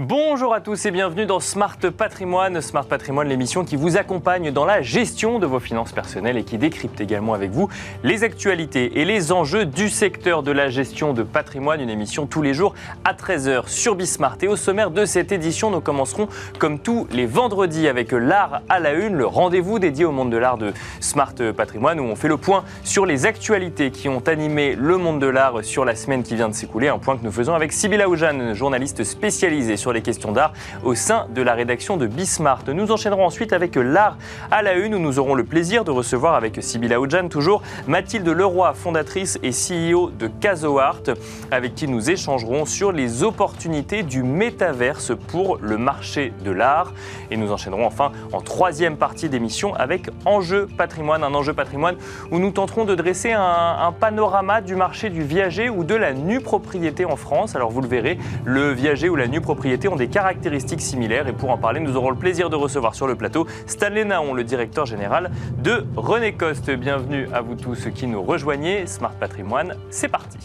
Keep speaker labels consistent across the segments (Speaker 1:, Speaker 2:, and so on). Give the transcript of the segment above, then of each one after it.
Speaker 1: Bonjour à tous et bienvenue dans Smart Patrimoine. Smart Patrimoine, l'émission qui vous accompagne dans la gestion de vos finances personnelles et qui décrypte également avec vous les actualités et les enjeux du secteur de la gestion de patrimoine. Une émission tous les jours à 13h sur Bismart. Et au sommaire de cette édition, nous commencerons comme tous les vendredis avec l'art à la une, le rendez-vous dédié au monde de l'art de Smart Patrimoine où on fait le point sur les actualités qui ont animé le monde de l'art sur la semaine qui vient de s'écouler. Un point que nous faisons avec Sybille Aoujane, journaliste spécialisée sur les questions d'art au sein de la rédaction de Bismart. Nous enchaînerons ensuite avec l'art à la une où nous aurons le plaisir de recevoir avec Sybilla Oudjan toujours Mathilde Leroy, fondatrice et CEO de CasoArt, avec qui nous échangerons sur les opportunités du métaverse pour le marché de l'art. Et nous enchaînerons enfin en troisième partie d'émission avec Enjeu patrimoine, un enjeu patrimoine où nous tenterons de dresser un, un panorama du marché du viager ou de la nue propriété en France. Alors vous le verrez, le viager ou la nue propriété ont des caractéristiques similaires. Et pour en parler, nous aurons le plaisir de recevoir sur le plateau Stanley Naon, le directeur général de René Coste. Bienvenue à vous tous qui nous rejoignez. Smart Patrimoine, c'est parti.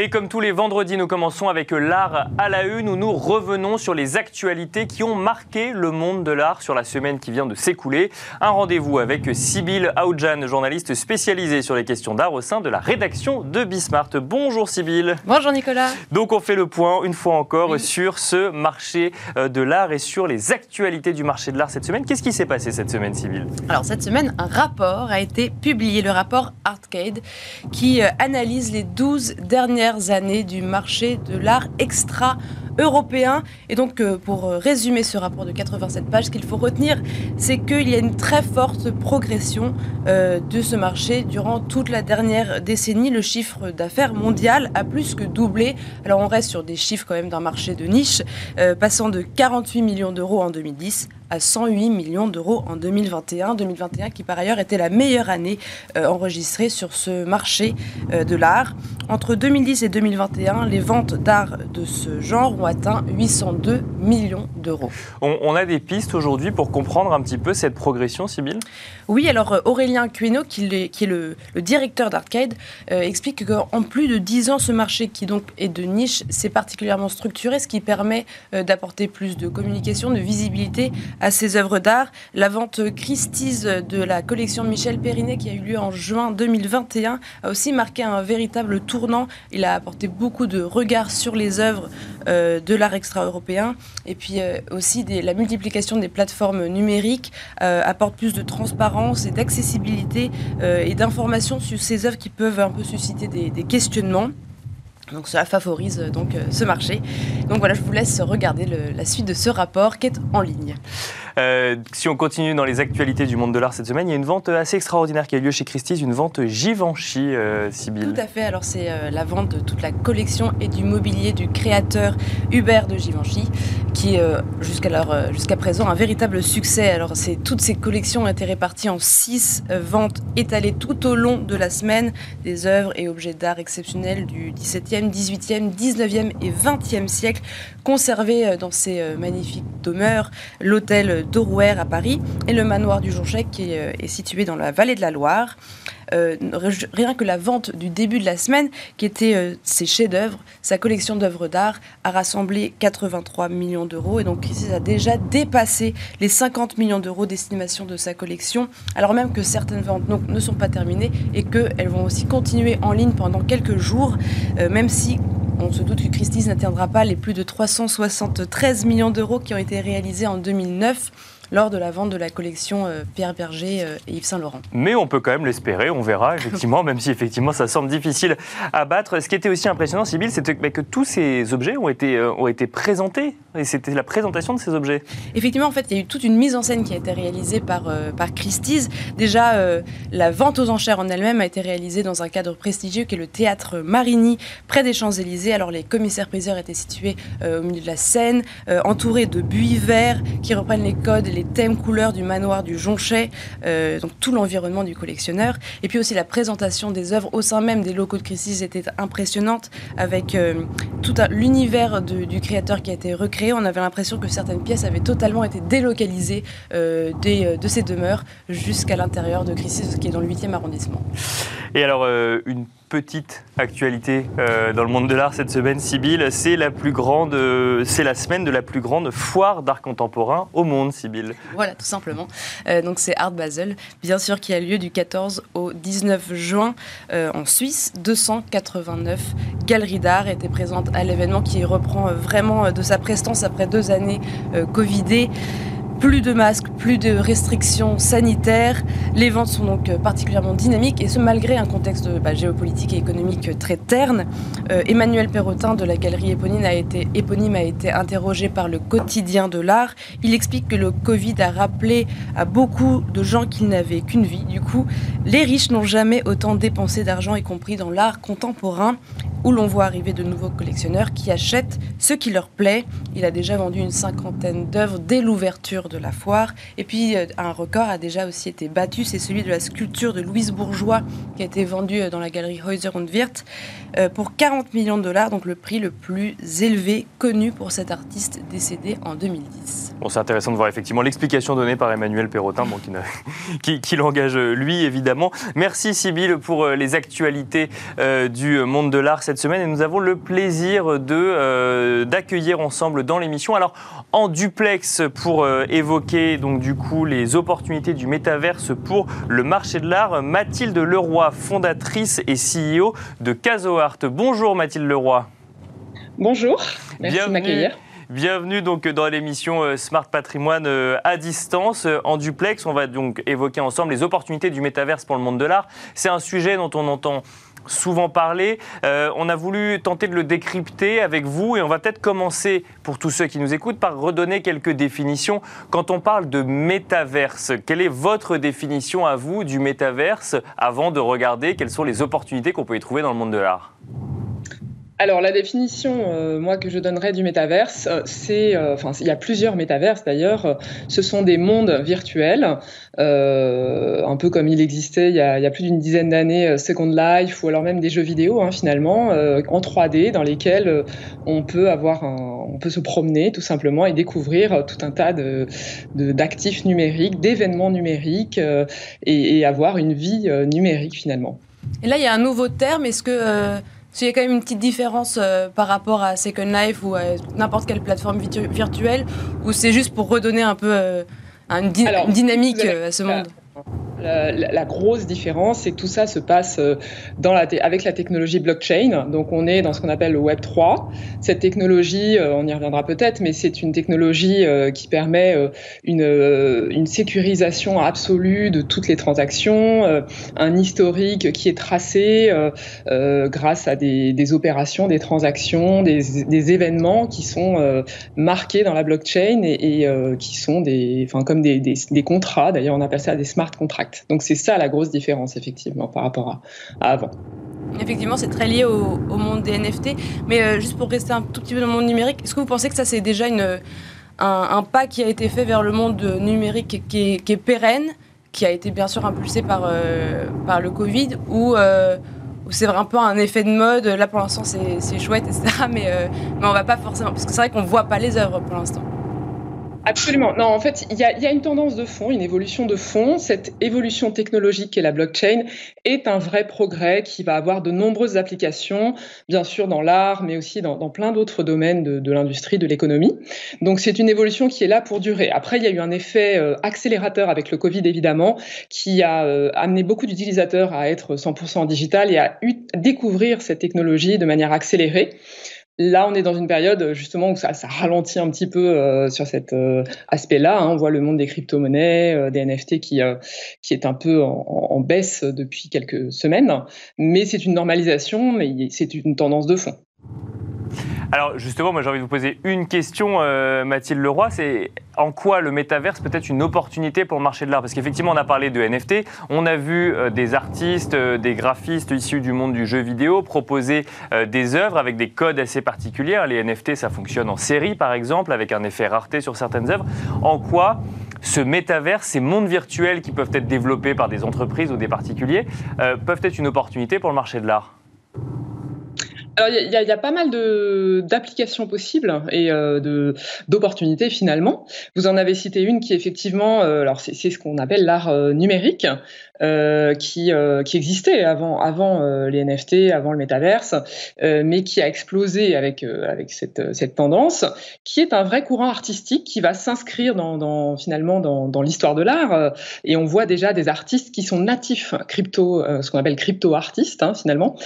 Speaker 1: Et comme tous les vendredis, nous commençons avec l'art à la une où nous revenons sur les actualités qui ont marqué le monde de l'art sur la semaine qui vient de s'écouler. Un rendez-vous avec Sybille Aoudjan, journaliste spécialisée sur les questions d'art au sein de la rédaction de Bismart. Bonjour Sybille.
Speaker 2: Bonjour Nicolas.
Speaker 1: Donc on fait le point une fois encore sur ce marché euh, de l'art et sur les actualités du marché de l'art cette semaine. Qu'est-ce qui s'est passé cette semaine Sybille
Speaker 2: Alors cette semaine, un rapport a été publié, le rapport Artcade, qui euh, analyse les 12 dernières années du marché de l'art extra européen. Et donc, euh, pour euh, résumer ce rapport de 87 pages, ce qu'il faut retenir, c'est qu'il y a une très forte progression euh, de ce marché durant toute la dernière décennie. Le chiffre d'affaires mondial a plus que doublé. Alors, on reste sur des chiffres quand même d'un marché de niche, passant de 48 millions d'euros en 2010 à 108 millions d'euros en 2021. 2021 qui par ailleurs était la meilleure année enregistrée sur ce marché de l'art. Entre 2010 et 2021, les ventes d'art de ce genre ont atteint 802 millions d'euros.
Speaker 1: On, a des pistes aujourd'hui pour comprendre un petit peu cette progression, Sybille
Speaker 2: Oui, alors euh, Aurélien Cueno, qui, est le, directeur d'Arcade, euh, explique qu'en plus de 10 ans, ce marché qui donc est de niche, s'est particulièrement structuré, ce qui permet euh, d'apporter plus de communication, de visibilité à ces œuvres d'art. La vente Christie's de la collection Michel Perrinet, qui a eu lieu en juin 2021, a aussi marqué un véritable tournant. Il a apporté beaucoup de regards sur les œuvres de l'art extra-européen. Et puis euh, aussi la multiplication des plateformes numériques euh, apporte plus de transparence et d'accessibilité euh, et d'informations sur ces œuvres qui peuvent un peu susciter des, questionnements. Donc cela favorise donc ce marché. Donc voilà, je vous laisse regarder la suite de ce rapport qui est en ligne.
Speaker 1: Euh, si on continue dans les actualités du monde de l'art cette semaine, il y a une vente assez extraordinaire qui a eu lieu chez Christie's, une vente Givenchy, euh,
Speaker 2: Tout à fait. Alors c'est euh, la vente de toute la collection et du mobilier du créateur Hubert de Givenchy, qui euh, jusqu'à présent un véritable succès. Alors toutes ces collections ont été réparties en six ventes étalées tout au long de la semaine, des œuvres et objets d'art exceptionnels du 17e, 18e, 19e et 20e siècle, conservés dans ces magnifiques demeures. L'hôtel d'Orouer à Paris et le manoir du Jonchec qui est, euh, situé dans la vallée de la Loire. Euh, rien que la vente du début de la semaine, qui était euh, ses chefs-d'œuvre, sa collection d'œuvres d'art, a rassemblé 83 millions d'euros. Et donc, Crisis a déjà dépassé les 50 millions d'euros d'estimation de sa collection, alors même que certaines ventes ne sont pas terminées et qu'elles vont aussi continuer en ligne pendant quelques jours, même si on se doute que Christie's n'atteindra pas les plus de 373 millions d'euros qui ont été réalisés en 2009 lors de la vente de la collection euh, Pierre Berger euh, et Yves Saint Laurent.
Speaker 1: Mais on peut quand même l'espérer, on verra effectivement, même si effectivement ça semble difficile à battre. Ce qui était aussi impressionnant, Sybille, c'était que tous ces objets ont été, euh, ont été présentés, et c'était la présentation de ces objets.
Speaker 2: Effectivement, en fait, il y a eu toute une mise en scène qui a été réalisée par, par Christie's. Déjà, la vente aux enchères en elle-même a été réalisée dans un cadre prestigieux qui est le théâtre Marigny, près des Champs-Élysées. Alors les commissaires-priseurs étaient situés au milieu de la scène, entourés de buis verts qui reprennent les codes, les thèmes couleurs du manoir du Jonchet, euh, donc tout l'environnement du collectionneur. Et puis aussi la présentation des œuvres au sein même des locaux de Christie's était impressionnante avec euh, tout l'univers du créateur qui a été recréé. On avait l'impression que certaines pièces avaient totalement été délocalisées euh, de ces demeures jusqu'à l'intérieur de Christie's qui est dans le 8e arrondissement.
Speaker 1: Et alors, une petite actualité euh, dans le monde de l'art cette semaine, Sybille. C'est la plus grande, euh, c'est la semaine de la plus grande foire d'art contemporain au monde, Sybille.
Speaker 2: Voilà, tout simplement. Euh, donc c'est Art Basel, bien sûr, qui a lieu du 14 au 19 juin en Suisse. 289 galeries d'art étaient présentes à l'événement qui reprend vraiment de sa prestance après deux années Covidées. Plus de masques, plus de restrictions sanitaires. Les ventes sont donc euh, particulièrement dynamiques et ce malgré un contexte bah, géopolitique et économique très terne. Euh, Emmanuel Perrotin de la galerie éponyme a, été, éponyme a été interrogé par le quotidien de l'art. Il explique que le Covid a rappelé à beaucoup de gens qu'ils n'avaient qu'une vie. Du coup, les riches n'ont jamais autant dépensé d'argent, y compris dans l'art contemporain où l'on voit arriver de nouveaux collectionneurs qui achètent ce qui leur plaît. Il a déjà vendu une cinquantaine d'œuvres dès l'ouverture de la foire. Et puis euh, un record a déjà aussi été battu, c'est celui de la sculpture de Louise Bourgeois qui a été vendue euh, dans la galerie Häuser und Wirth euh, pour 40 millions de dollars, donc le prix le plus élevé connu pour cet artiste décédé en 2010.
Speaker 1: Bon, c'est intéressant de voir effectivement l'explication donnée par Emmanuel Perrotin, bon, qui, qui, l'engage lui évidemment. Merci Sybille pour les actualités du monde de l'art cette semaine et nous avons le plaisir de d'accueillir ensemble dans l'émission. Alors en duplex pour évoquer donc du coup les opportunités du métaverse pour le marché de l'art, Mathilde Leroy, fondatrice et CEO de CasoArt. Bonjour Mathilde Leroy.
Speaker 3: Bonjour, merci de m'accueillir.
Speaker 1: Bienvenue donc dans l'émission euh, Smart Patrimoine euh, à distance, euh, en duplex. On va donc évoquer ensemble les opportunités du métaverse pour le monde de l'art. C'est un sujet dont on entend souvent parlé. Euh, on a voulu tenter de le décrypter avec vous et on va peut-être commencer, pour tous ceux qui nous écoutent, par redonner quelques définitions. Quand on parle de métaverse, quelle est votre définition à vous du métaverse avant de regarder quelles sont les opportunités qu'on peut y trouver dans le monde de l'art?
Speaker 3: Alors la définition, euh, moi que je donnerais du métaverse, euh, c'est, euh, enfin il y a plusieurs métaverses d'ailleurs. ce sont des mondes virtuels, un peu comme il existait il y a, plus d'une dizaine d'années, Second Life ou alors même des jeux vidéo hein, finalement en 3D dans lesquels on peut avoir, on peut se promener tout simplement et découvrir tout un tas de, d'actifs numériques, d'événements numériques et, et, avoir une vie numérique finalement.
Speaker 2: Et là il y a un nouveau terme. Est-ce que il y a quand même une petite différence euh, par rapport à Second Life ou à n'importe quelle plateforme virtuelle, ou c'est juste pour redonner un peu euh, une, dynamique euh, à ce monde
Speaker 3: la, grosse différence, c'est que tout ça se passe euh, dans la avec la technologie blockchain. Donc, on est dans ce qu'on appelle le Web 3. Cette technologie, euh, on y reviendra peut-être, mais c'est une technologie euh, qui permet une, une, sécurisation absolue de toutes les transactions, un historique qui est tracé grâce à des, des, opérations, des transactions, des, des événements qui sont marqués dans la blockchain et, et qui sont des, enfin, comme des, des contrats. D'ailleurs, on appelle ça des smart contracts. Donc c'est ça la grosse différence effectivement par rapport à, avant.
Speaker 2: Effectivement, c'est très lié au, monde des NFT. Mais euh, juste pour rester un tout petit peu dans le monde numérique, est-ce que vous pensez que ça c'est déjà une, un, pas qui a été fait vers le monde numérique qui est, pérenne, qui a été bien sûr impulsé par, euh, par le Covid, ou euh, c'est un peu un effet de mode? Là pour l'instant c'est chouette, etc. Mais, mais on va pas forcément. Parce que c'est vrai qu'on voit pas les œuvres pour l'instant.
Speaker 3: Absolument. Non, en fait, il y a, une tendance de fond, une évolution de fond. Cette évolution technologique et la blockchain est un vrai progrès qui va avoir de nombreuses applications, bien sûr dans l'art, mais aussi dans, plein d'autres domaines de, l'industrie, de l'économie. Donc c'est une évolution qui est là pour durer. Après, il y a eu un effet euh, accélérateur avec le Covid, évidemment, qui a euh, amené beaucoup d'utilisateurs à être 100% digital et à découvrir cette technologie de manière accélérée. Là, on est dans une période justement où ça, ralentit un petit peu euh, sur cet euh, aspect-là. Hein. On voit le monde des crypto-monnaies, euh, des NFT qui, qui est un peu en, baisse depuis quelques semaines. Mais c'est une normalisation, mais c'est une tendance de fond.
Speaker 1: Alors justement, moi j'ai envie de vous poser une question, euh, Mathilde Leroy, c'est en quoi le métaverse peut être une opportunité pour le marché de l'art? Parce qu'effectivement, on a parlé de NFT, on a vu euh, des artistes, euh, des graphistes issus du monde du jeu vidéo proposer des œuvres avec des codes assez particuliers. Les NFT, ça fonctionne en série, par exemple, avec un effet rareté sur certaines œuvres. En quoi ce métaverse, ces mondes virtuels qui peuvent être développés par des entreprises ou des particuliers, peuvent être une opportunité pour le marché de l'art?
Speaker 3: Il y, a pas mal d'applications possibles et euh, d'opportunités finalement. Vous en avez cité une qui effectivement, euh, alors c'est ce qu'on appelle l'art euh, numérique, euh, qui, euh, qui existait avant, euh, les NFT, avant le métaverse, mais qui a explosé avec, cette, tendance, qui est un vrai courant artistique qui va s'inscrire dans, finalement dans, dans l'histoire de l'art. et on voit déjà des artistes qui sont natifs crypto, ce qu'on appelle crypto-artistes hein, finalement,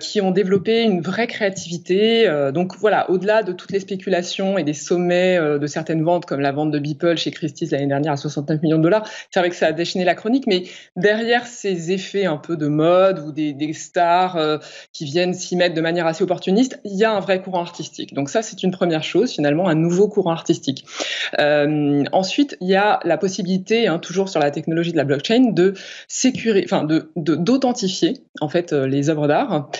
Speaker 3: qui ont développé une vraie créativité. donc voilà, au-delà de toutes les spéculations et des sommets de certaines ventes, comme la vente de Beeple chez Christie's l'année dernière à 69 millions de dollars, c'est vrai que ça a déchaîné la chronique, mais derrière ces effets un peu de mode ou des, stars euh, qui viennent s'y mettre de manière assez opportuniste, il y a un vrai courant artistique. Donc ça, c'est une première chose, finalement, un nouveau courant artistique. Euh, ensuite, il y a la possibilité, hein, toujours sur la technologie de la blockchain, de sécuriser, enfin, de d'authentifier en fait euh, les œuvres d'art.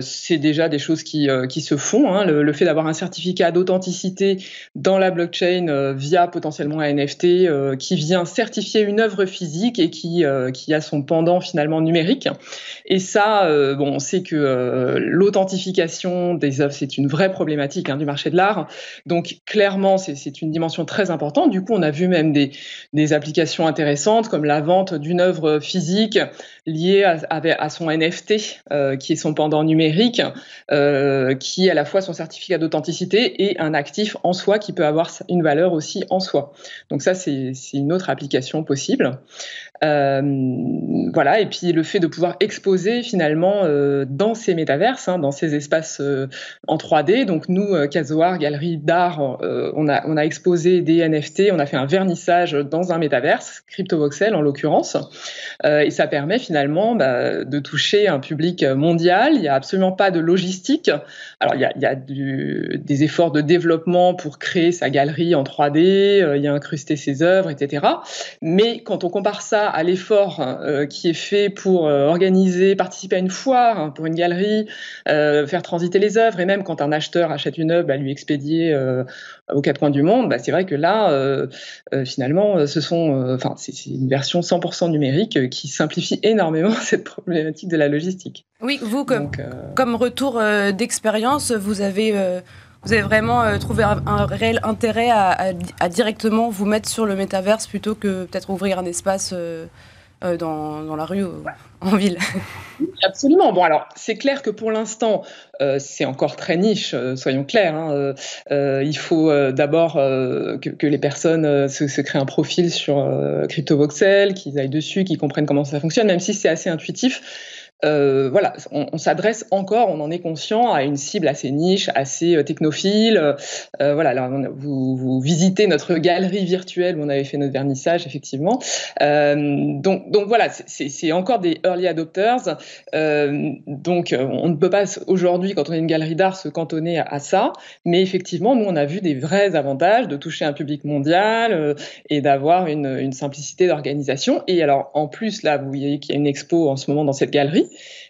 Speaker 3: c'est déjà des choses qui, qui se font. Hein. le, fait d'avoir un certificat d'authenticité dans la blockchain via potentiellement un NFT qui vient certifier une œuvre physique et qui euh, qui a son pendant finalement numérique. Et ça, euh, bon, on sait que euh, l'authentification des œuvres, c'est une vraie problématique hein, du marché de l'art. Donc clairement, c'est une dimension très importante. Du coup, on a vu même des, applications intéressantes comme la vente d'une œuvre physique liée à, son NFT, qui est son pendant numérique, qui est à la fois son certificat d'authenticité et un actif en soi qui peut avoir une valeur aussi en soi. Donc ça, c'est une autre application possible. Voilà, et puis le fait de pouvoir exposer finalement euh, dans ces métaverses, hein, dans ces espaces euh, en 3D. Donc nous, Casoar, galerie d'art, on, a, exposé des NFT, on a fait un vernissage dans un métaverse, CryptoVoxel en l'occurrence, et ça permet finalement bah, de toucher un public mondial. Il n'y a absolument pas de logistique. Alors il y a, des efforts de développement pour créer sa galerie en 3D, il y a incrusté ses œuvres, etc. Mais quand on compare ça à l'effort euh, qui est fait pour euh, organiser, participer à une foire, hein, pour une galerie, euh, faire transiter les œuvres, et même quand un acheteur achète une œuvre, bah, lui expédier aux quatre coins du monde, bah, c'est vrai que là, finalement, ce sont, enfin, c'est une version 100% numérique qui simplifie énormément cette problématique de la logistique.
Speaker 2: Oui, vous, comme, comme retour d'expérience, vous avez vous avez vraiment euh, trouvé un, réel intérêt à, directement vous mettre sur le métaverse plutôt que peut-être ouvrir un espace euh, euh, dans, la rue ou en ville.
Speaker 3: Absolument. Bon, alors, c'est clair que pour l'instant, c'est encore très niche, soyons clairs. Hein. il faut d'abord que, les personnes se, créent un profil sur CryptoVoxel, qu'ils aillent dessus, qu'ils comprennent comment ça fonctionne, même si c'est assez intuitif. Euh, voilà, on, s'adresse encore, on en est conscient, à une cible assez niche, assez euh, technophile. Euh, voilà, alors vous, visitez notre galerie virtuelle où on avait fait notre vernissage, effectivement. donc, donc voilà, c'est encore des early adopters. donc on ne peut pas aujourd'hui, quand on est une galerie d'art, se cantonner à, ça. Mais effectivement, nous, on a vu des vrais avantages de toucher un public mondial et d'avoir une, une simplicité d'organisation. Et alors, en plus, là, vous voyez qu'il y a une expo en ce moment dans cette galerie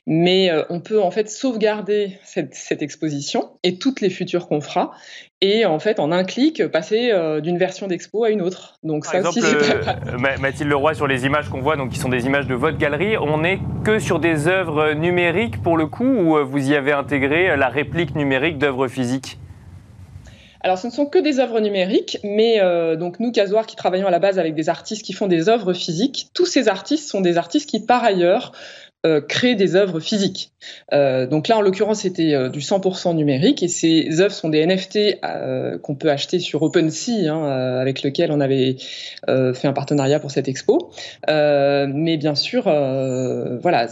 Speaker 3: mais euh, on peut en fait sauvegarder cette, exposition et toutes les futures qu'on fera et en fait en un clic passer euh, d'une version d'expo à une autre.
Speaker 1: Donc ça aussi euh, Mathilde Leroy sur les images qu'on voit donc qui sont des images de votre galerie, on n'est que sur des œuvres numériques pour le coup ou vous y avez intégré la réplique numérique d'œuvres physiques?
Speaker 3: Alors, ce ne sont que des œuvres numériques, mais donc nous, Casoir, qui travaillons à la base avec des artistes qui font des œuvres physiques, tous ces artistes sont des artistes qui, par ailleurs, euh, créer des œuvres physiques. Euh, donc là, en l'occurrence, c'était euh, du 100% numérique et ces œuvres sont des NFT qu'on peut acheter sur OpenSea, hein, avec lequel on avait fait un partenariat pour cette expo. mais bien sûr, voilà,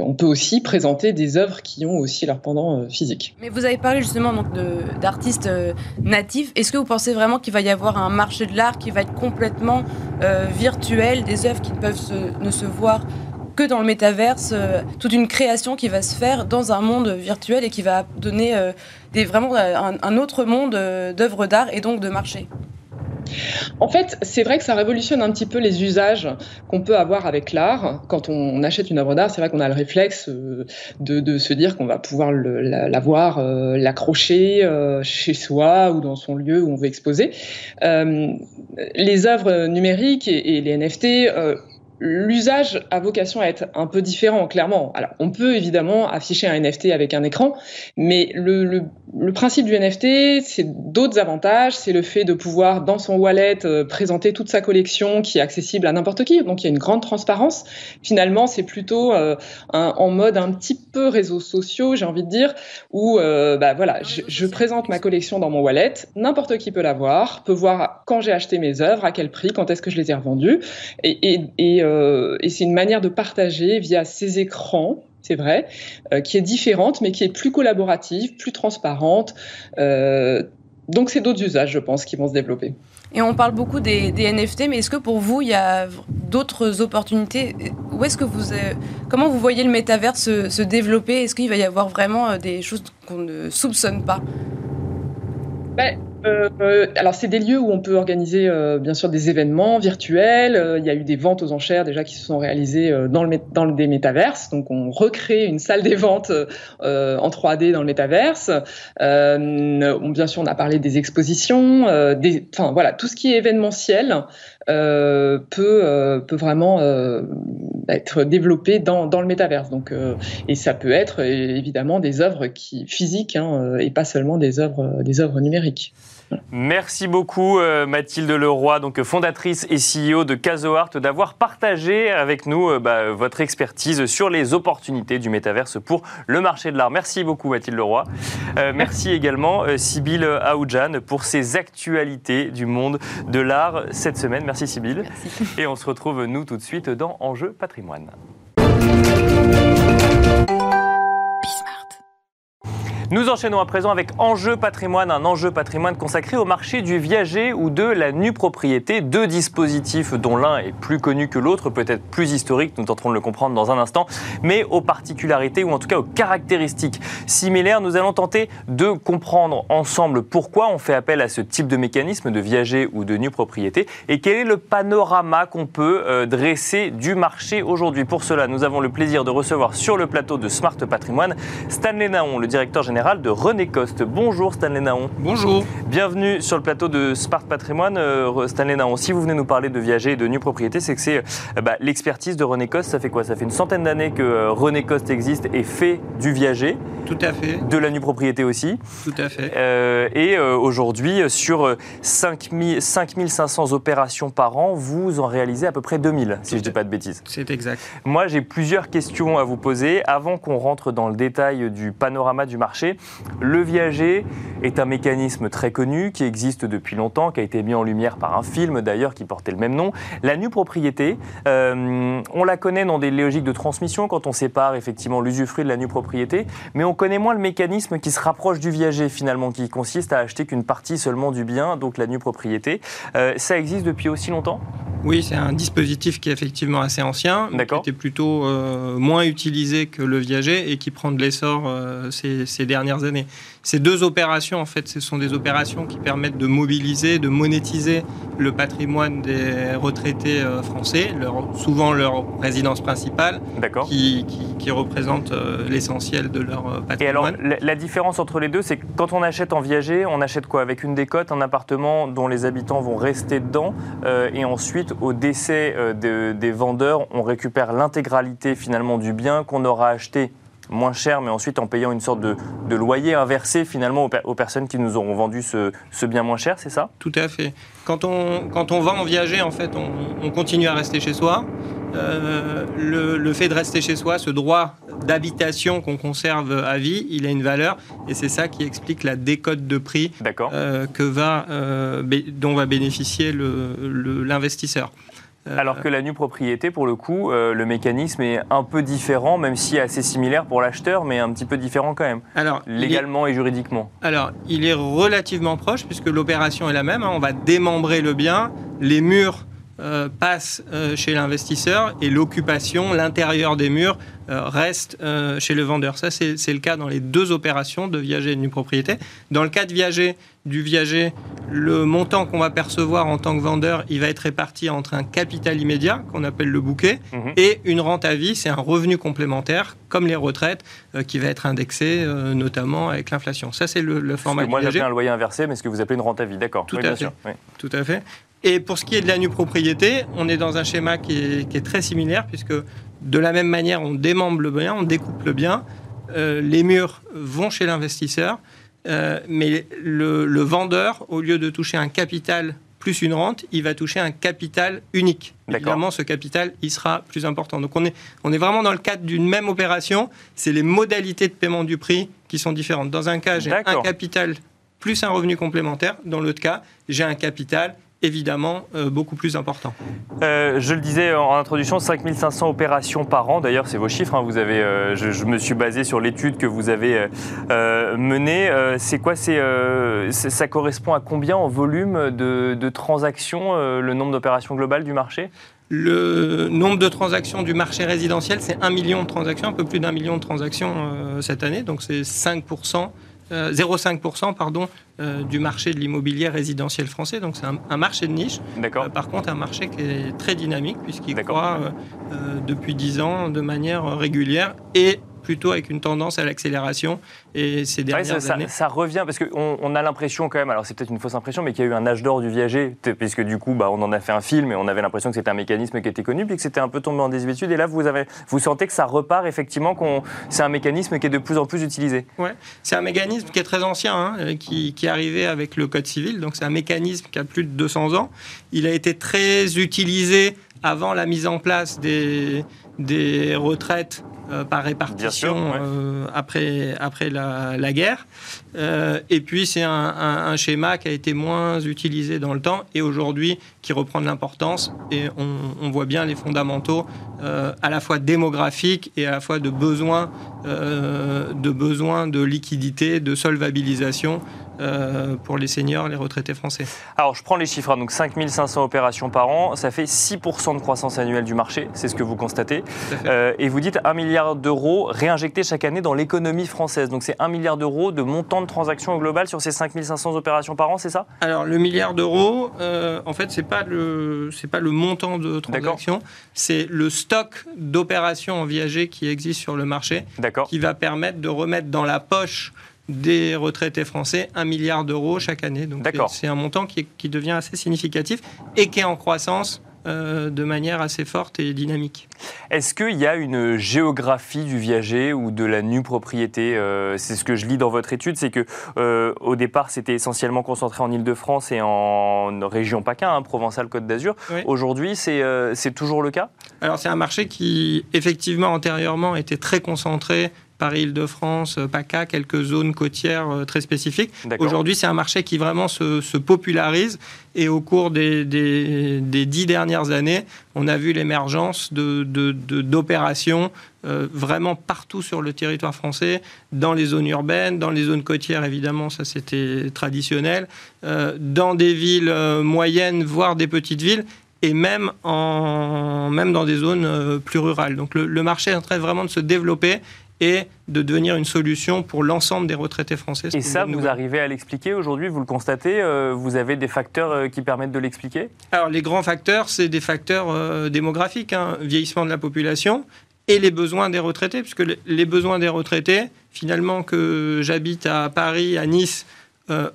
Speaker 3: on peut aussi présenter des œuvres qui ont aussi leur pendant physique.
Speaker 2: Mais vous avez parlé justement d'artistes natifs. Est-ce que vous pensez vraiment qu'il va y avoir un marché de l'art qui va être complètement virtuel, des œuvres qui ne peuvent ne se voir dans le métaverse, euh, toute une création qui va se faire dans un monde virtuel et qui va donner euh, vraiment un, autre monde euh, d'œuvres d'art et donc de marché.
Speaker 3: En fait, c'est vrai que ça révolutionne un petit peu les usages qu'on peut avoir avec l'art. Quand on achète une œuvre d'art, c'est vrai qu'on a le réflexe de, se dire qu'on va pouvoir la, voir, l'accrocher chez soi ou dans son lieu où on veut exposer. les œuvres numériques et les NFT l'usage a vocation à être un peu différent, clairement. Alors, on peut évidemment afficher un NFT avec un écran, mais le, le, principe du NFT, c'est d'autres avantages. C'est le fait de pouvoir, dans son wallet, euh, présenter toute sa collection qui est accessible à n'importe qui. Donc, il y a une grande transparence. Finalement, c'est plutôt euh, en mode un petit peu réseaux sociaux, j'ai envie de dire, où, euh, bah voilà, je, je, présente ma collection dans mon wallet, n'importe qui peut la voir, peut voir quand j'ai acheté mes œuvres, à quel prix, quand est-ce que je les ai revendues, et, et, et et c'est une manière de partager via ces écrans c'est vrai, euh, qui est différente, mais qui est plus collaborative, plus transparente. Euh, donc, c'est d'autres usages, je pense, qui vont se développer.
Speaker 2: Et on parle beaucoup des, NFT, mais est-ce que pour vous, il y a d'autres opportunités? Où est-ce que vous, comment vous voyez le métavers se, se développer? Est-ce qu'il va y avoir vraiment des choses qu'on ne soupçonne pas?
Speaker 3: Ben, euh, alors, c'est des lieux où on peut organiser, euh, bien sûr, des événements virtuels. Euh, il y a eu des ventes aux enchères déjà qui se sont réalisées euh, dans, le, dans le, des métaverses. Donc, on recrée une salle des ventes en 3D dans le métaverse. bien sûr, on a parlé des expositions. des, enfin, voilà, tout ce qui est événementiel peut, peut vraiment être développé dans, le métaverse. Donc, et ça peut être évidemment des œuvres qui, physiques hein, et pas seulement des des œuvres numériques.
Speaker 1: Merci beaucoup euh, Mathilde Leroy, donc fondatrice et CEO de CasoArt, d'avoir partagé avec nous euh, bah, votre expertise sur les opportunités du métaverse pour le marché de l'art. Merci beaucoup Mathilde Leroy. Euh, merci également Sybille Aoudjan pour ses actualités du monde de l'art cette semaine. Merci Sybille. Et on se retrouve nous tout de suite dans Enjeu patrimoine. Nous enchaînons à présent avec Enjeu patrimoine, un enjeu patrimoine consacré au marché du viager ou de la nue propriété. Deux dispositifs dont l'un est plus connu que l'autre, peut-être plus historique, nous tenterons de le comprendre dans un instant, mais aux particularités ou en tout cas aux caractéristiques similaires. Nous allons tenter de comprendre ensemble pourquoi on fait appel à ce type de mécanisme de viager ou de nue propriété et quel est le panorama qu'on peut euh, dresser du marché aujourd'hui. Pour cela, nous avons le plaisir de recevoir sur le plateau de Smart Patrimoine Stanley Naon, le directeur général de René Coste. Bonjour Stanley Naon.
Speaker 4: Bonjour.
Speaker 1: Bienvenue sur le plateau de Smart Patrimoine. Euh, Stanley Naon, si vous venez nous parler de viager et de nue propriété, c'est que c'est euh, bah, l'expertise de René Coste. Ça fait quoi? Ça fait une centaine d'années que euh, René Coste existe et fait du viager.
Speaker 4: Tout à fait.
Speaker 1: De la nue propriété aussi.
Speaker 4: Tout à fait.
Speaker 1: et aujourd'hui, sur 5500 opérations par an, vous en réalisez à peu près 2000, si je ne dis pas de bêtises.
Speaker 4: C'est exact.
Speaker 1: Moi, j'ai plusieurs questions à vous poser avant qu'on rentre dans le détail du panorama du marché. Le viager est un mécanisme très connu qui existe depuis longtemps, qui a été mis en lumière par un film d'ailleurs qui portait le même nom. La nue propriété, euh, on la connaît dans des logiques de transmission quand on sépare effectivement l'usufruit de la nue propriété, mais on connaît moins le mécanisme qui se rapproche du viager finalement, qui consiste à acheter qu'une partie seulement du bien, donc la nue propriété. Euh, ça existe depuis aussi longtemps?
Speaker 4: Oui, c'est un dispositif qui est effectivement assez ancien, qui était plutôt euh, moins utilisé que le viager et qui prend de l'essor ces, ces dernières années. Ces deux opérations, en fait, ce sont des opérations qui permettent de mobiliser, de monétiser le patrimoine des retraités euh, français, souvent leur résidence principale, qui, qui, représente euh, l'essentiel de leur patrimoine.
Speaker 1: Euh, Et alors, la, différence entre les deux, c'est que quand on achète en viager, on achète quoi? Avec une décote, un appartement dont les habitants vont rester dedans, et ensuite, au décès des vendeurs, on récupère l'intégralité finalement du bien qu'on aura acheté moins cher, mais ensuite en payant une sorte de, loyer inversé finalement aux, personnes qui nous auront vendu ce, bien moins cher, c'est ça?
Speaker 4: Tout à fait. Quand on, quand on va en viager, en fait, on, continue à rester chez soi. Euh, le, fait de rester chez soi, ce droit d'habitation qu'on conserve à vie, il a une valeur et c'est ça qui explique la décote de prix euh, que va, euh, dont va bénéficier l'investisseur.
Speaker 1: Alors que la nue propriété, pour le coup, euh, le mécanisme est un peu différent, même si assez similaire pour l'acheteur, mais un petit peu différent quand même, alors, légalement et juridiquement.
Speaker 4: Alors, il est relativement proche, puisque l'opération est la même. Hein. on va démembrer le bien, les murs euh, passent chez l'investisseur et l'occupation, l'intérieur des murs, reste chez le vendeur. Ça, c'est le cas dans les deux opérations de viager et de nue propriété. Dans le cas de viager, du viager, le montant qu'on va percevoir en tant que vendeur, il va être réparti entre un capital immédiat, qu'on appelle le bouquet, mhm. et une rente à vie, c'est un revenu complémentaire, comme les retraites, euh, qui va être indexé euh, notamment avec l'inflation. Ça, c'est le, format
Speaker 1: Moi, j'appelle un loyer inversé, mais ce que vous appelez une rente à vie, d'accord.
Speaker 4: Tout, à fait. Tout à fait. Et pour ce qui est de la nue propriété, on est dans un schéma qui est, très similaire, puisque de la même manière, on démembre le bien, on découpe le bien, euh, les murs vont chez l'investisseur, euh, mais le, vendeur, au lieu de toucher un capital plus une rente, il va toucher un capital unique. Évidemment, ce capital, il sera plus important. Donc on est, on est vraiment dans le cadre d'une même opération, c'est les modalités de paiement du prix qui sont différentes. Dans un cas, j'ai un capital plus un revenu complémentaire. Dans l'autre cas, j'ai un capital évidemment euh, beaucoup plus important.
Speaker 1: Euh, je le disais en introduction, 5500 opérations par an. D'ailleurs, c'est vos chiffres. Hein. vous avez, euh, je, me suis basé sur l'étude que vous avez menée. c'est quoi Ça correspond à combien en volume de, de transactions, le nombre d'opérations globales du marché?
Speaker 4: Le nombre de transactions du marché résidentiel, c'est 1 million de transactions, un peu plus d'un million de transactions cette année, donc c'est 5% 0,5% euh, pardon, euh, du marché de l'immobilier résidentiel français. Donc c'est un, marché de niche.
Speaker 1: D'accord.
Speaker 4: Euh, par contre, un marché qui est très dynamique puisqu'il croît depuis 10 ans de manière régulière et plutôt avec une tendance à l'accélération. Et ces dernières
Speaker 1: ça,
Speaker 4: années...
Speaker 1: ça, revient, parce qu'on on a l'impression quand même, alors c'est peut-être une fausse impression, mais qu'il y a eu un âge d'or du viager, puisque du coup, bah, on en a fait un film et on avait l'impression que c'était un mécanisme qui était connu, puis que c'était un peu tombé en désuétude. Et là, vous, avez, vous sentez que ça repart effectivement, qu'on, c'est un mécanisme qui est de plus en plus utilisé.
Speaker 4: Oui, c'est un mécanisme qui est très ancien, hein, qui, qui est arrivé avec le Code civil. Donc c'est un mécanisme qui a plus de 200 ans. Il a été très utilisé avant la mise en place des, des retraites euh, par répartition euh, après, après la, guerre. Euh, et puis c'est un, schéma qui a été moins utilisé dans le temps et aujourd'hui qui reprend de l'importance. Et on, voit bien les fondamentaux à la fois démographiques et à la fois de besoins de, besoin de liquidité, de solvabilisation euh, pour les seniors, les retraités français.
Speaker 1: Alors, je prends les chiffres. Hein. Donc, 5500 opérations par an, ça fait 6% de croissance annuelle du marché. C'est ce que vous constatez. Euh, et vous dites 1 milliard d'euros réinjectés chaque année dans l'économie française. Donc, c'est 1 milliard d'euros de montant de transactions global sur ces 5500 opérations par an, c'est ça?
Speaker 4: Alors, le milliard d'euros, euh, en fait, ce n'est pas, le, pas le montant de transactions, c'est le stock d'opérations en viager qui existe sur le marché qui va permettre de remettre dans la poche des retraités français 1 milliard d'euros chaque année. Donc c'est un montant qui, qui, devient assez significatif et qui est en croissance euh, de manière assez forte et dynamique.
Speaker 1: Est-ce qu'il y a une géographie du viager ou de la nue propriété euh, C'est ce que je lis dans votre étude, c'est que euh, au départ c'était essentiellement concentré en Ile-de-France et en région PACA, hein, Provençal-Côte d'Azur. Aujourd'hui, c'est toujours le cas?
Speaker 4: Alors c'est un marché qui effectivement antérieurement était très concentré Paris-Île-de-France, euh, PACA, quelques zones côtières euh, très spécifiques. Aujourd'hui, c'est un marché qui vraiment se, popularise et au cours des, dix dernières années, on a vu l'émergence d'opérations euh, vraiment partout sur le territoire français, dans les zones urbaines, dans les zones côtières, évidemment, ça c'était traditionnel, dans des villes moyennes, voire des petites villes, et même, en, même dans des zones plus rurales. Donc le, le marché est en train vraiment de se développer et de devenir une solution pour l'ensemble des retraités français.
Speaker 1: Et ça, vous arrivez à l'expliquer aujourd'hui Vous le constatez euh, Vous avez des facteurs euh, qui permettent de l'expliquer?
Speaker 4: Alors, les grands facteurs, c'est des facteurs euh, démographiques, hein, vieillissement de la population et les besoins des retraités, puisque les besoins des retraités, finalement, que j'habite à Paris, à Nice,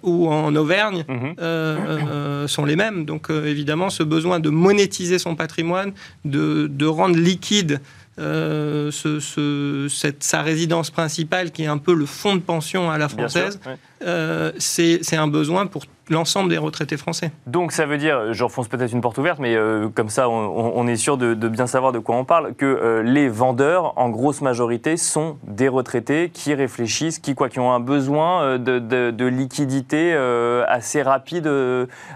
Speaker 4: ou en Auvergne mhm. sont les mêmes. Donc évidemment, ce besoin de monétiser son patrimoine, de, de rendre liquide euh, ce, cette, sa résidence principale, qui est un peu le fonds de pension à la française, euh, c'est un besoin pour l'ensemble des retraités français.
Speaker 1: Donc ça veut dire, j'enfonce peut-être une porte ouverte, mais euh, comme ça on, est sûr de, bien savoir de quoi on parle, que euh, les vendeurs, en grosse majorité, sont des retraités qui réfléchissent, qui, quoi, qui ont un besoin euh, de, liquidité assez rapide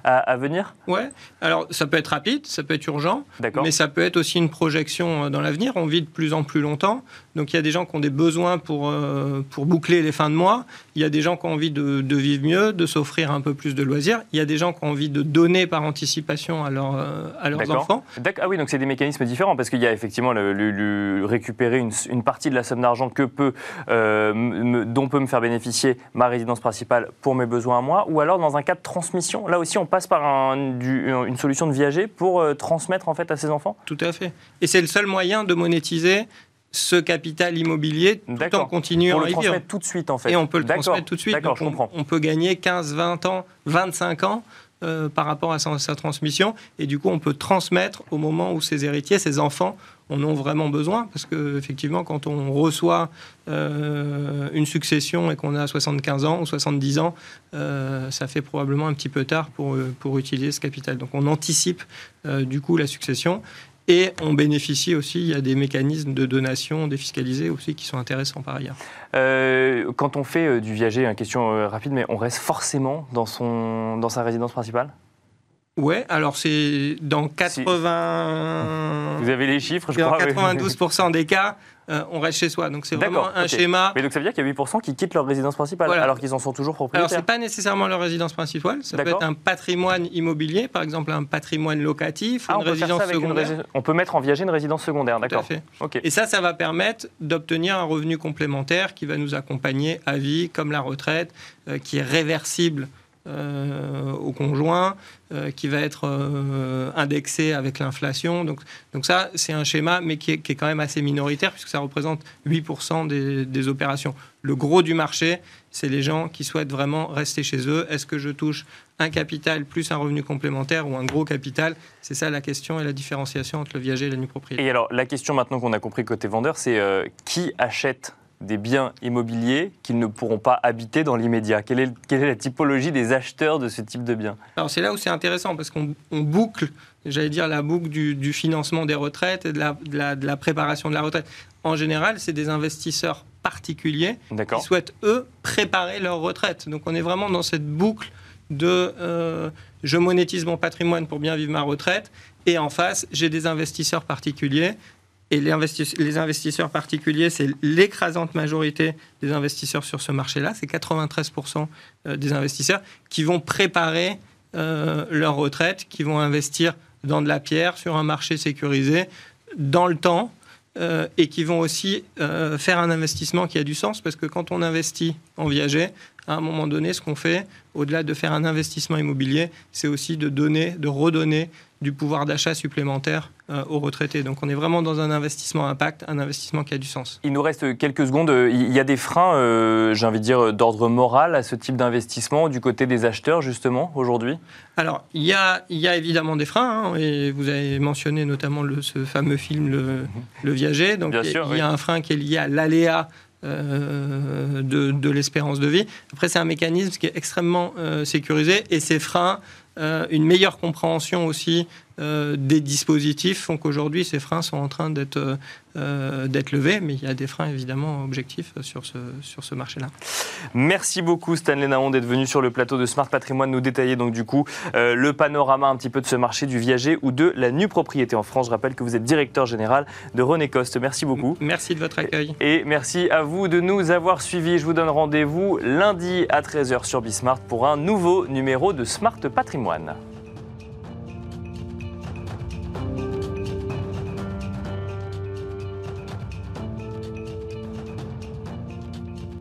Speaker 1: à, venir?
Speaker 4: Ouais, alors ça peut être rapide, ça peut être urgent, mais ça peut être aussi une projection dans l'avenir. On vit de plus en plus longtemps, donc il y a des gens qui ont des besoins pour, pour boucler les fins de mois, il y a des gens qui ont envie de, de vivre mieux, de s'offrir un peu plus de loisirs. Il y a des gens qui ont envie de donner par anticipation à, leur, euh, à leurs enfants.
Speaker 1: Ah oui, donc c'est des mécanismes différents parce qu'il y a effectivement le, récupérer une, partie de la somme d'argent que peut, euh, dont peut me faire bénéficier ma résidence principale pour mes besoins à moi, ou alors dans un cas de transmission. Là aussi, on passe par une solution de viager pour euh, transmettre en fait à ses enfants.
Speaker 4: Tout à fait. Et c'est le seul moyen de monétiser ce capital immobilier tout en continuant
Speaker 1: à le transmettre tout de suite en fait.
Speaker 4: Et on peut le transmettre tout de suite. On, on, peut gagner 15, 20 ans, 25 ans par rapport à sa, transmission. Et du coup, on peut transmettre au moment où ses héritiers, ses enfants, en ont vraiment besoin. Parce qu'effectivement, quand on reçoit une succession et qu'on a 75 ans ou 70 ans, ça fait probablement un petit peu tard pour, pour utiliser ce capital. Donc on anticipe du coup la succession. Et on bénéficie aussi, il y a des mécanismes de donation défiscalisés aussi qui sont intéressants par ailleurs.
Speaker 1: Euh, quand on fait euh, du viager, une question euh, rapide, mais on reste forcément dans, son, dans sa résidence principale?
Speaker 4: Ouais, alors c'est dans 80.
Speaker 1: Vous avez les chiffres,
Speaker 4: je crois. Dans 92% des cas, euh, on reste chez soi. Donc c'est vraiment un schéma.
Speaker 1: Mais donc ça veut dire qu'il y a 8% qui quittent leur résidence principale alors qu'ils en sont toujours propriétaires.
Speaker 4: Alors c'est pas nécessairement leur résidence principale, ça peut être un patrimoine immobilier, par exemple un patrimoine locatif,
Speaker 1: ah,
Speaker 4: une résidence secondaire.
Speaker 1: On peut mettre en viager une résidence secondaire, d'accord.
Speaker 4: Et ça, ça va permettre d'obtenir un revenu complémentaire qui va nous accompagner à vie, comme la retraite, euh, qui est réversible euh, au conjoint, euh, qui va être euh, indexé avec l'inflation. Donc, donc ça, c'est un schéma, mais qui est, qui est, quand même assez minoritaire, puisque ça représente 8% des, des, opérations. Le gros du marché, c'est les gens qui souhaitent vraiment rester chez eux. Est-ce que je touche un capital plus un revenu complémentaire ou un gros capital? C'est ça la question et la différenciation entre le viager et la nue propriété.
Speaker 1: Et alors, la question maintenant qu'on a compris côté vendeur, c'est qui achète des biens immobiliers qu'ils ne pourront pas habiter dans l'immédiat quelle est, quelle est, la typologie des acheteurs de ce type de biens?
Speaker 4: Alors c'est là où c'est intéressant parce qu'on boucle, j'allais dire, la boucle du, financement des retraites et de la, de la, préparation de la retraite. En général, c'est des investisseurs particuliers qui souhaitent, eux, préparer leur retraite. Donc on est vraiment dans cette boucle de euh, je monétise mon patrimoine pour bien vivre ma retraite et en face, j'ai des investisseurs particuliers et les, investisseurs particuliers, c'est l'écrasante majorité des investisseurs sur ce marché-là, c'est 93% euh, des investisseurs qui vont préparer euh, leur retraite, qui vont investir dans de la pierre sur un marché sécurisé dans le temps euh, et qui vont aussi faire un investissement qui a du sens. Parce que quand on investit en viager, à un moment donné, ce qu'on fait, au-delà de faire un investissement immobilier, c'est aussi de donner, de redonner du pouvoir d'achat supplémentaire euh, aux retraités. Donc on est vraiment dans un investissement impact, un investissement qui a du sens.
Speaker 1: Il nous reste quelques secondes. Il y a des freins, euh, j'ai envie de dire, d'ordre moral à ce type d'investissement du côté des acheteurs, justement, aujourd'hui?
Speaker 4: Alors, il y, a, il y a évidemment des freins, hein, et vous avez mentionné notamment le, ce fameux film Le, le Viager. Donc il, y a un frein qui est lié à l'aléa euh, de, l'espérance de vie. Après, c'est un mécanisme qui est extrêmement sécurisé et ces freins euh, une meilleure compréhension aussi euh, des dispositifs font qu'aujourd'hui ces freins sont en train d'être euh, d'être levés, mais il y a des freins évidemment objectifs sur ce, sur ce marché-là.
Speaker 1: Merci beaucoup Stanley Naon d'être venu sur le plateau de Smart Patrimoine nous détailler donc du coup le panorama un petit peu de ce marché du viager ou de la nue propriété en France. Je rappelle que vous êtes directeur général de René Coste. Merci beaucoup.
Speaker 4: Merci de votre accueil.
Speaker 1: Et merci à vous de nous avoir suivis. Je vous donne rendez-vous lundi à 13h sur Bismart pour un nouveau numéro de Smart Patrimoine.